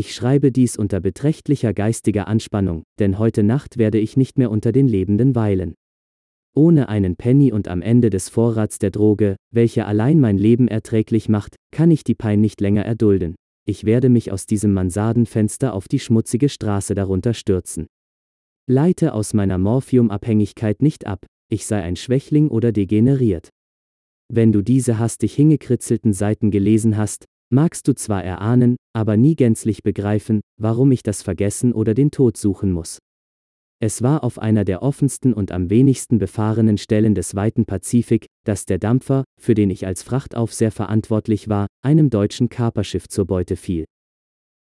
Ich schreibe dies unter beträchtlicher geistiger Anspannung, denn heute Nacht werde ich nicht mehr unter den Lebenden weilen. Ohne einen Penny und am Ende des Vorrats der Droge, welche allein mein Leben erträglich macht, kann ich die Pein nicht länger erdulden. Ich werde mich aus diesem Mansardenfenster auf die schmutzige Straße darunter stürzen. Leite aus meiner Morphiumabhängigkeit nicht ab, ich sei ein Schwächling oder degeneriert. Wenn du diese hastig hingekritzelten Seiten gelesen hast, magst du zwar erahnen, aber nie gänzlich begreifen, warum ich das Vergessen oder den Tod suchen muss. Es war auf einer der offensten und am wenigsten befahrenen Stellen des weiten Pazifik, dass der Dampfer, für den ich als Frachtaufseher verantwortlich war, einem deutschen Kaperschiff zur Beute fiel.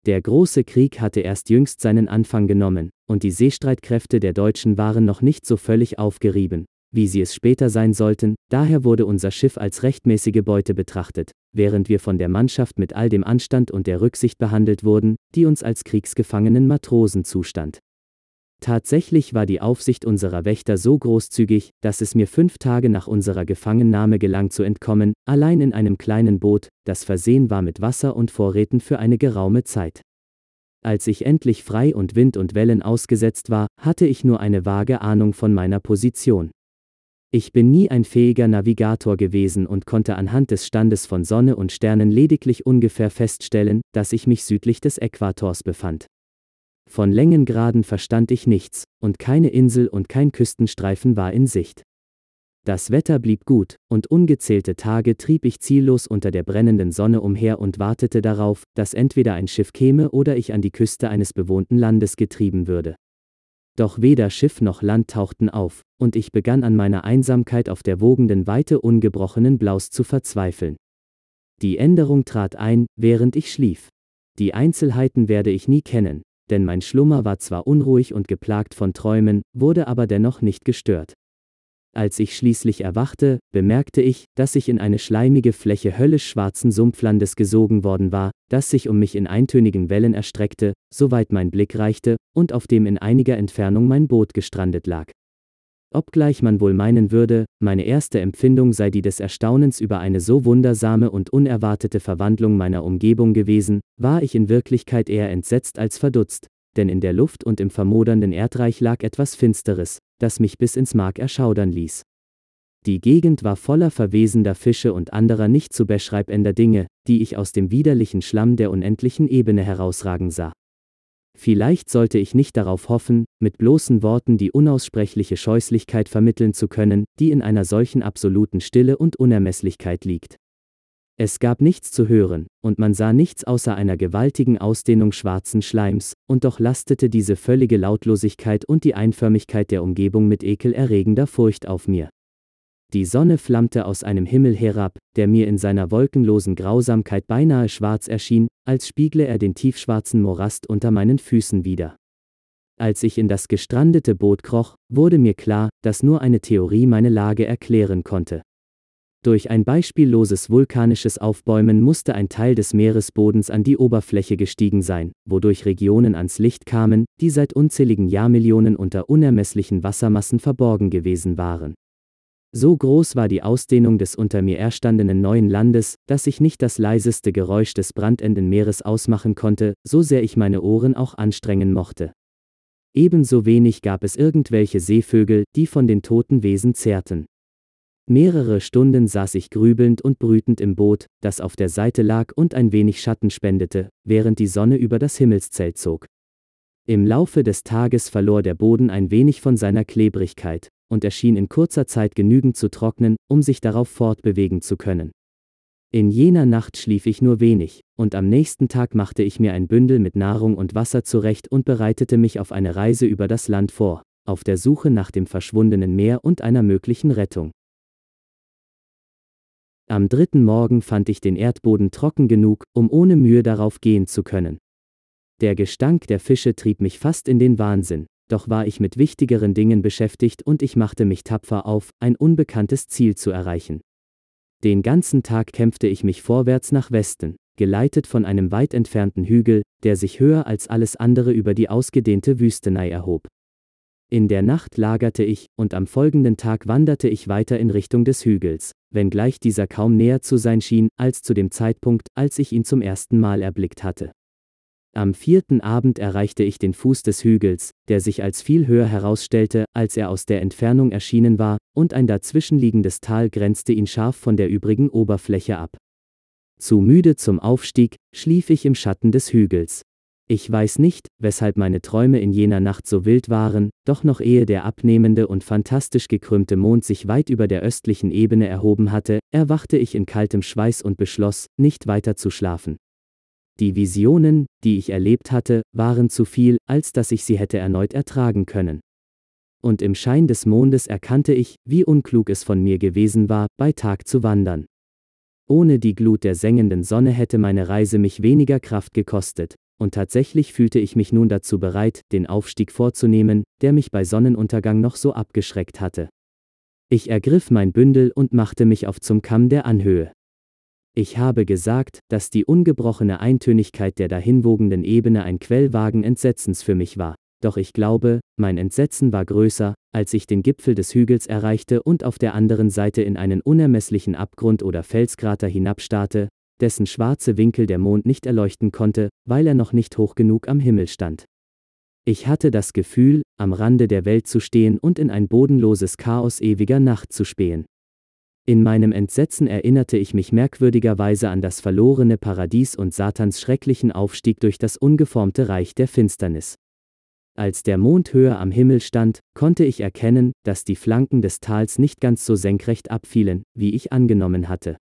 Der große Krieg hatte erst jüngst seinen Anfang genommen, und die Seestreitkräfte der Deutschen waren noch nicht so völlig aufgerieben, wie sie es später sein sollten, daher wurde unser Schiff als rechtmäßige Beute betrachtet, während wir von der Mannschaft mit all dem Anstand und der Rücksicht behandelt wurden, die uns als kriegsgefangenen Matrosen zustand. Tatsächlich war die Aufsicht unserer Wächter so großzügig, dass es mir fünf Tage nach unserer Gefangennahme gelang zu entkommen, allein in einem kleinen Boot, das versehen war mit Wasser und Vorräten für eine geraume Zeit. Als ich endlich frei und Wind und Wellen ausgesetzt war, hatte ich nur eine vage Ahnung von meiner Position. Ich bin nie ein fähiger Navigator gewesen und konnte anhand des Standes von Sonne und Sternen lediglich ungefähr feststellen, dass ich mich südlich des Äquators befand. Von Längengraden verstand ich nichts, und keine Insel und kein Küstenstreifen war in Sicht. Das Wetter blieb gut, und ungezählte Tage trieb ich ziellos unter der brennenden Sonne umher und wartete darauf, dass entweder ein Schiff käme oder ich an die Küste eines bewohnten Landes getrieben würde. Doch weder Schiff noch Land tauchten auf, und ich begann an meiner Einsamkeit auf der wogenden Weite ungebrochenen Blaus zu verzweifeln. Die Änderung trat ein, während ich schlief. Die Einzelheiten werde ich nie kennen, denn mein Schlummer war zwar unruhig und geplagt von Träumen, wurde aber dennoch nicht gestört. Als ich schließlich erwachte, bemerkte ich, dass ich in eine schleimige Fläche höllisch schwarzen Sumpflandes gesogen worden war, das sich um mich in eintönigen Wellen erstreckte, soweit mein Blick reichte, und auf dem in einiger Entfernung mein Boot gestrandet lag. Obgleich man wohl meinen würde, meine erste Empfindung sei die des Erstaunens über eine so wundersame und unerwartete Verwandlung meiner Umgebung gewesen, war ich in Wirklichkeit eher entsetzt als verdutzt, denn in der Luft und im vermodernden Erdreich lag etwas Finsteres, das mich bis ins Mark erschaudern ließ. Die Gegend war voller verwesender Fische und anderer nicht zu beschreibender Dinge, die ich aus dem widerlichen Schlamm der unendlichen Ebene herausragen sah. Vielleicht sollte ich nicht darauf hoffen, mit bloßen Worten die unaussprechliche Scheußlichkeit vermitteln zu können, die in einer solchen absoluten Stille und Unermesslichkeit liegt. Es gab nichts zu hören, und man sah nichts außer einer gewaltigen Ausdehnung schwarzen Schleims, und doch lastete diese völlige Lautlosigkeit und die Einförmigkeit der Umgebung mit ekelerregender Furcht auf mir. Die Sonne flammte aus einem Himmel herab, der mir in seiner wolkenlosen Grausamkeit beinahe schwarz erschien, als spiegle er den tiefschwarzen Morast unter meinen Füßen wieder. Als ich in das gestrandete Boot kroch, wurde mir klar, dass nur eine Theorie meine Lage erklären konnte. Durch ein beispielloses vulkanisches Aufbäumen musste ein Teil des Meeresbodens an die Oberfläche gestiegen sein, wodurch Regionen ans Licht kamen, die seit unzähligen Jahrmillionen unter unermesslichen Wassermassen verborgen gewesen waren. So groß war die Ausdehnung des unter mir erstandenen neuen Landes, dass ich nicht das leiseste Geräusch des brandenden Meeres ausmachen konnte, so sehr ich meine Ohren auch anstrengen mochte. Ebenso wenig gab es irgendwelche Seevögel, die von den toten Wesen zehrten. Mehrere Stunden saß ich grübelnd und brütend im Boot, das auf der Seite lag und ein wenig Schatten spendete, während die Sonne über das Himmelszelt zog. Im Laufe des Tages verlor der Boden ein wenig von seiner Klebrigkeit, und er schien in kurzer Zeit genügend zu trocknen, um sich darauf fortbewegen zu können. In jener Nacht schlief ich nur wenig, und am nächsten Tag machte ich mir ein Bündel mit Nahrung und Wasser zurecht und bereitete mich auf eine Reise über das Land vor, auf der Suche nach dem verschwundenen Meer und einer möglichen Rettung. Am dritten Morgen fand ich den Erdboden trocken genug, um ohne Mühe darauf gehen zu können. Der Gestank der Fische trieb mich fast in den Wahnsinn, doch war ich mit wichtigeren Dingen beschäftigt und ich machte mich tapfer auf, ein unbekanntes Ziel zu erreichen. Den ganzen Tag kämpfte ich mich vorwärts nach Westen, geleitet von einem weit entfernten Hügel, der sich höher als alles andere über die ausgedehnte Wüstenei erhob. In der Nacht lagerte ich, und am folgenden Tag wanderte ich weiter in Richtung des Hügels, wenngleich dieser kaum näher zu sein schien, als zu dem Zeitpunkt, als ich ihn zum ersten Mal erblickt hatte. Am vierten Abend erreichte ich den Fuß des Hügels, der sich als viel höher herausstellte, als er aus der Entfernung erschienen war, und ein dazwischenliegendes Tal grenzte ihn scharf von der übrigen Oberfläche ab. Zu müde zum Aufstieg, schlief ich im Schatten des Hügels. Ich weiß nicht, weshalb meine Träume in jener Nacht so wild waren, doch noch ehe der abnehmende und fantastisch gekrümmte Mond sich weit über der östlichen Ebene erhoben hatte, erwachte ich in kaltem Schweiß und beschloss, nicht weiter zu schlafen. Die Visionen, die ich erlebt hatte, waren zu viel, als dass ich sie hätte erneut ertragen können. Und im Schein des Mondes erkannte ich, wie unklug es von mir gewesen war, bei Tag zu wandern. Ohne die Glut der sengenden Sonne hätte meine Reise mich weniger Kraft gekostet, und tatsächlich fühlte ich mich nun dazu bereit, den Aufstieg vorzunehmen, der mich bei Sonnenuntergang noch so abgeschreckt hatte. Ich ergriff mein Bündel und machte mich auf zum Kamm der Anhöhe. Ich habe gesagt, dass die ungebrochene Eintönigkeit der dahinwogenden Ebene ein Quellwagen Entsetzens für mich war. Doch ich glaube, mein Entsetzen war größer, als ich den Gipfel des Hügels erreichte und auf der anderen Seite in einen unermesslichen Abgrund oder Felskrater hinabstarrte, dessen schwarze Winkel der Mond nicht erleuchten konnte, weil er noch nicht hoch genug am Himmel stand. Ich hatte das Gefühl, am Rande der Welt zu stehen und in ein bodenloses Chaos ewiger Nacht zu spähen. In meinem Entsetzen erinnerte ich mich merkwürdigerweise an das verlorene Paradies und Satans schrecklichen Aufstieg durch das ungeformte Reich der Finsternis. Als der Mond höher am Himmel stand, konnte ich erkennen, dass die Flanken des Tals nicht ganz so senkrecht abfielen, wie ich angenommen hatte.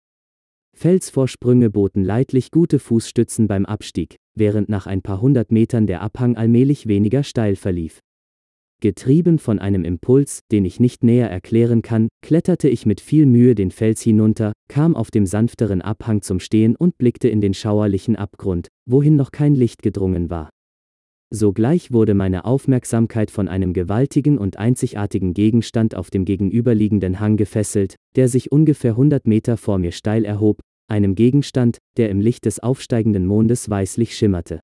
Felsvorsprünge boten leidlich gute Fußstützen beim Abstieg, während nach ein paar hundert Metern der Abhang allmählich weniger steil verlief. Getrieben von einem Impuls, den ich nicht näher erklären kann, kletterte ich mit viel Mühe den Fels hinunter, kam auf dem sanfteren Abhang zum Stehen und blickte in den schauerlichen Abgrund, wohin noch kein Licht gedrungen war. Sogleich wurde meine Aufmerksamkeit von einem gewaltigen und einzigartigen Gegenstand auf dem gegenüberliegenden Hang gefesselt, der sich ungefähr 100 Meter vor mir steil erhob, einem Gegenstand, der im Licht des aufsteigenden Mondes weißlich schimmerte.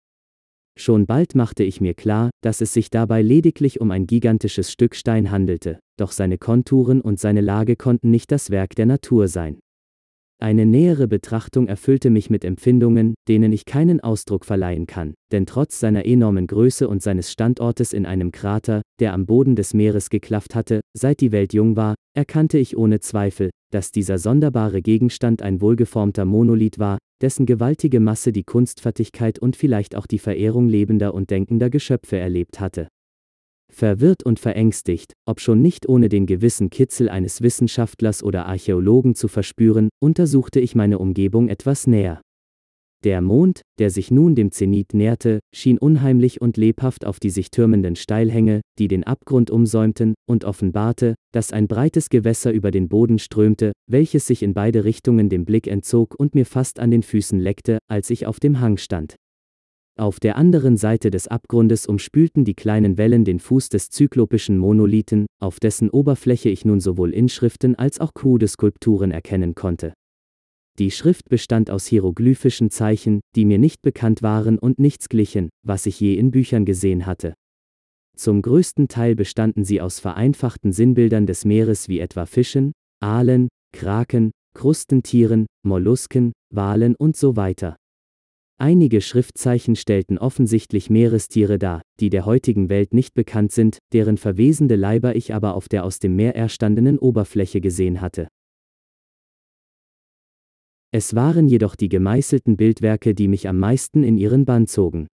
Schon bald machte ich mir klar, dass es sich dabei lediglich um ein gigantisches Stück Stein handelte, doch seine Konturen und seine Lage konnten nicht das Werk der Natur sein. Eine nähere Betrachtung erfüllte mich mit Empfindungen, denen ich keinen Ausdruck verleihen kann, denn trotz seiner enormen Größe und seines Standortes in einem Krater, der am Boden des Meeres geklafft hatte, seit die Welt jung war, erkannte ich ohne Zweifel, dass dieser sonderbare Gegenstand ein wohlgeformter Monolith war, dessen gewaltige Masse die Kunstfertigkeit und vielleicht auch die Verehrung lebender und denkender Geschöpfe erlebt hatte. Verwirrt und verängstigt, obschon nicht ohne den gewissen Kitzel eines Wissenschaftlers oder Archäologen zu verspüren, untersuchte ich meine Umgebung etwas näher. Der Mond, der sich nun dem Zenit näherte, schien unheimlich und lebhaft auf die sich türmenden Steilhänge, die den Abgrund umsäumten, und offenbarte, dass ein breites Gewässer über den Boden strömte, welches sich in beide Richtungen dem Blick entzog und mir fast an den Füßen leckte, als ich auf dem Hang stand. Auf der anderen Seite des Abgrundes umspülten die kleinen Wellen den Fuß des zyklopischen Monolithen, auf dessen Oberfläche ich nun sowohl Inschriften als auch krude Skulpturen erkennen konnte. Die Schrift bestand aus hieroglyphischen Zeichen, die mir nicht bekannt waren und nichts glichen, was ich je in Büchern gesehen hatte. Zum größten Teil bestanden sie aus vereinfachten Sinnbildern des Meeres wie etwa Fischen, Aalen, Kraken, Krustentieren, Mollusken, Walen und so weiter. Einige Schriftzeichen stellten offensichtlich Meerestiere dar, die der heutigen Welt nicht bekannt sind, deren verwesende Leiber ich aber auf der aus dem Meer erstandenen Oberfläche gesehen hatte. Es waren jedoch die gemeißelten Bildwerke, die mich am meisten in ihren Bann zogen.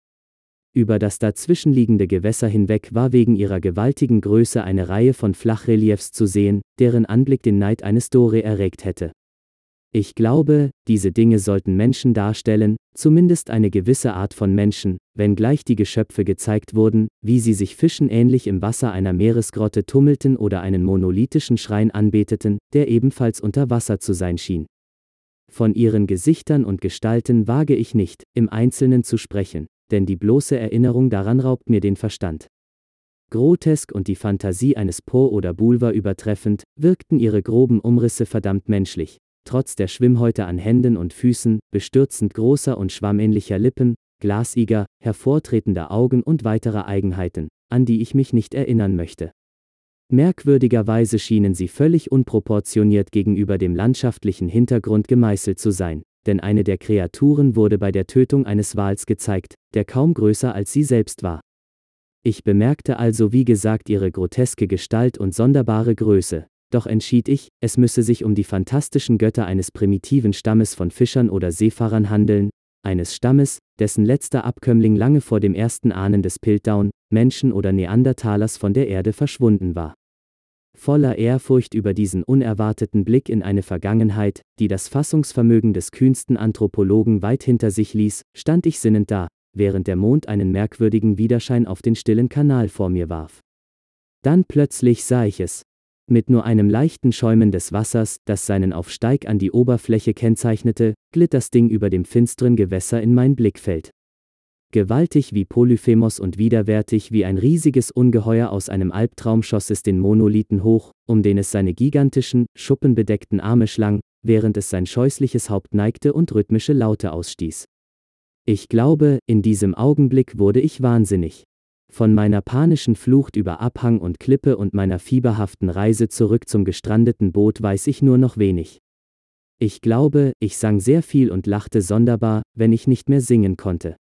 Über das dazwischenliegende Gewässer hinweg war wegen ihrer gewaltigen Größe eine Reihe von Flachreliefs zu sehen, deren Anblick den Neid eines Dore erregt hätte. Ich glaube, diese Dinge sollten Menschen darstellen, zumindest eine gewisse Art von Menschen, wenngleich die Geschöpfe gezeigt wurden, wie sie sich Fischen ähnlich im Wasser einer Meeresgrotte tummelten oder einen monolithischen Schrein anbeteten, der ebenfalls unter Wasser zu sein schien. Von ihren Gesichtern und Gestalten wage ich nicht, im Einzelnen zu sprechen, denn die bloße Erinnerung daran raubt mir den Verstand. Grotesk und die Fantasie eines Po oder Bulwer übertreffend, wirkten ihre groben Umrisse verdammt menschlich, trotz der Schwimmhäute an Händen und Füßen, bestürzend großer und schwammähnlicher Lippen, glasiger, hervortretender Augen und weiterer Eigenheiten, an die ich mich nicht erinnern möchte. Merkwürdigerweise schienen sie völlig unproportioniert gegenüber dem landschaftlichen Hintergrund gemeißelt zu sein, denn eine der Kreaturen wurde bei der Tötung eines Wals gezeigt, der kaum größer als sie selbst war. Ich bemerkte also wie gesagt ihre groteske Gestalt und sonderbare Größe, doch entschied ich, es müsse sich um die fantastischen Götter eines primitiven Stammes von Fischern oder Seefahrern handeln, eines Stammes, dessen letzter Abkömmling lange vor dem ersten Ahnen des Piltdown, Menschen oder Neandertalers von der Erde verschwunden war. Voller Ehrfurcht über diesen unerwarteten Blick in eine Vergangenheit, die das Fassungsvermögen des kühnsten Anthropologen weit hinter sich ließ, stand ich sinnend da, während der Mond einen merkwürdigen Widerschein auf den stillen Kanal vor mir warf. Dann plötzlich sah ich es. Mit nur einem leichten Schäumen des Wassers, das seinen Aufsteig an die Oberfläche kennzeichnete, glitt das Ding über dem finsteren Gewässer in mein Blickfeld. Gewaltig wie Polyphemos und widerwärtig wie ein riesiges Ungeheuer aus einem Albtraum schoss es den Monolithen hoch, um den es seine gigantischen, schuppenbedeckten Arme schlang, während es sein scheußliches Haupt neigte und rhythmische Laute ausstieß. Ich glaube, in diesem Augenblick wurde ich wahnsinnig. Von meiner panischen Flucht über Abhang und Klippe und meiner fieberhaften Reise zurück zum gestrandeten Boot weiß ich nur noch wenig. Ich glaube, ich sang sehr viel und lachte sonderbar, wenn ich nicht mehr singen konnte.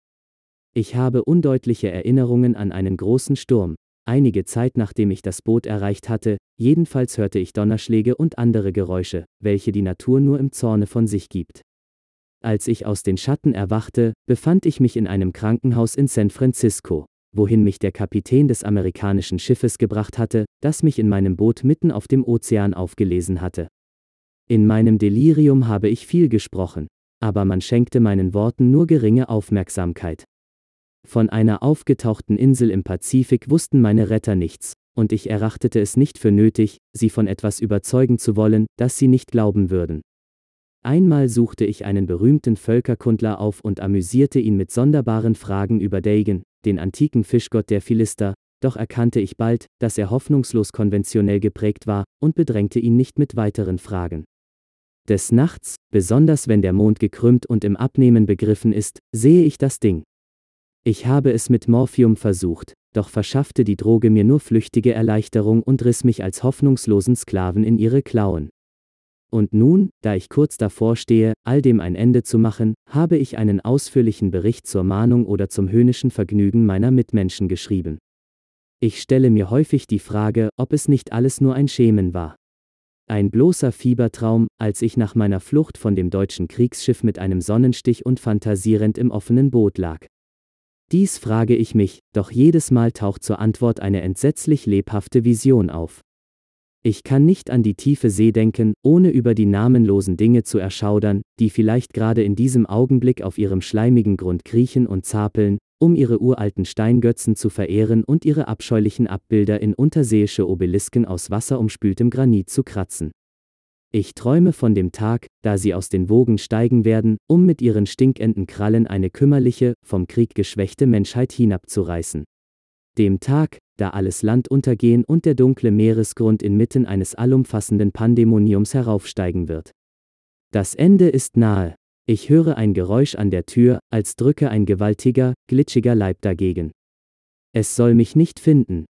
Ich habe undeutliche Erinnerungen an einen großen Sturm. Einige Zeit nachdem ich das Boot erreicht hatte, jedenfalls hörte ich Donnerschläge und andere Geräusche, welche die Natur nur im Zorne von sich gibt. Als ich aus den Schatten erwachte, befand ich mich in einem Krankenhaus in San Francisco, wohin mich der Kapitän des amerikanischen Schiffes gebracht hatte, das mich in meinem Boot mitten auf dem Ozean aufgelesen hatte. In meinem Delirium habe ich viel gesprochen, aber man schenkte meinen Worten nur geringe Aufmerksamkeit. Von einer aufgetauchten Insel im Pazifik wussten meine Retter nichts, und ich erachtete es nicht für nötig, sie von etwas überzeugen zu wollen, das sie nicht glauben würden. Einmal suchte ich einen berühmten Völkerkundler auf und amüsierte ihn mit sonderbaren Fragen über Dagon, den antiken Fischgott der Philister, doch erkannte ich bald, dass er hoffnungslos konventionell geprägt war, und bedrängte ihn nicht mit weiteren Fragen. Des Nachts, besonders wenn der Mond gekrümmt und im Abnehmen begriffen ist, sehe ich das Ding. Ich habe es mit Morphium versucht, doch verschaffte die Droge mir nur flüchtige Erleichterung und riss mich als hoffnungslosen Sklaven in ihre Klauen. Und nun, da ich kurz davor stehe, all dem ein Ende zu machen, habe ich einen ausführlichen Bericht zur Mahnung oder zum höhnischen Vergnügen meiner Mitmenschen geschrieben. Ich stelle mir häufig die Frage, ob es nicht alles nur ein Schemen war. Ein bloßer Fiebertraum, als ich nach meiner Flucht von dem deutschen Kriegsschiff mit einem Sonnenstich und fantasierend im offenen Boot lag. Dies frage ich mich, doch jedes Mal taucht zur Antwort eine entsetzlich lebhafte Vision auf. Ich kann nicht an die tiefe See denken, ohne über die namenlosen Dinge zu erschaudern, die vielleicht gerade in diesem Augenblick auf ihrem schleimigen Grund kriechen und zapeln, um ihre uralten Steingötzen zu verehren und ihre abscheulichen Abbilder in unterseeische Obelisken aus wasserumspültem Granit zu kratzen. Ich träume von dem Tag, da sie aus den Wogen steigen werden, um mit ihren stinkenden Krallen eine kümmerliche, vom Krieg geschwächte Menschheit hinabzureißen. Dem Tag, da alles Land untergehen und der dunkle Meeresgrund inmitten eines allumfassenden Pandemoniums heraufsteigen wird. Das Ende ist nahe. Ich höre ein Geräusch an der Tür, als drücke ein gewaltiger, glitschiger Leib dagegen. Es soll mich nicht finden,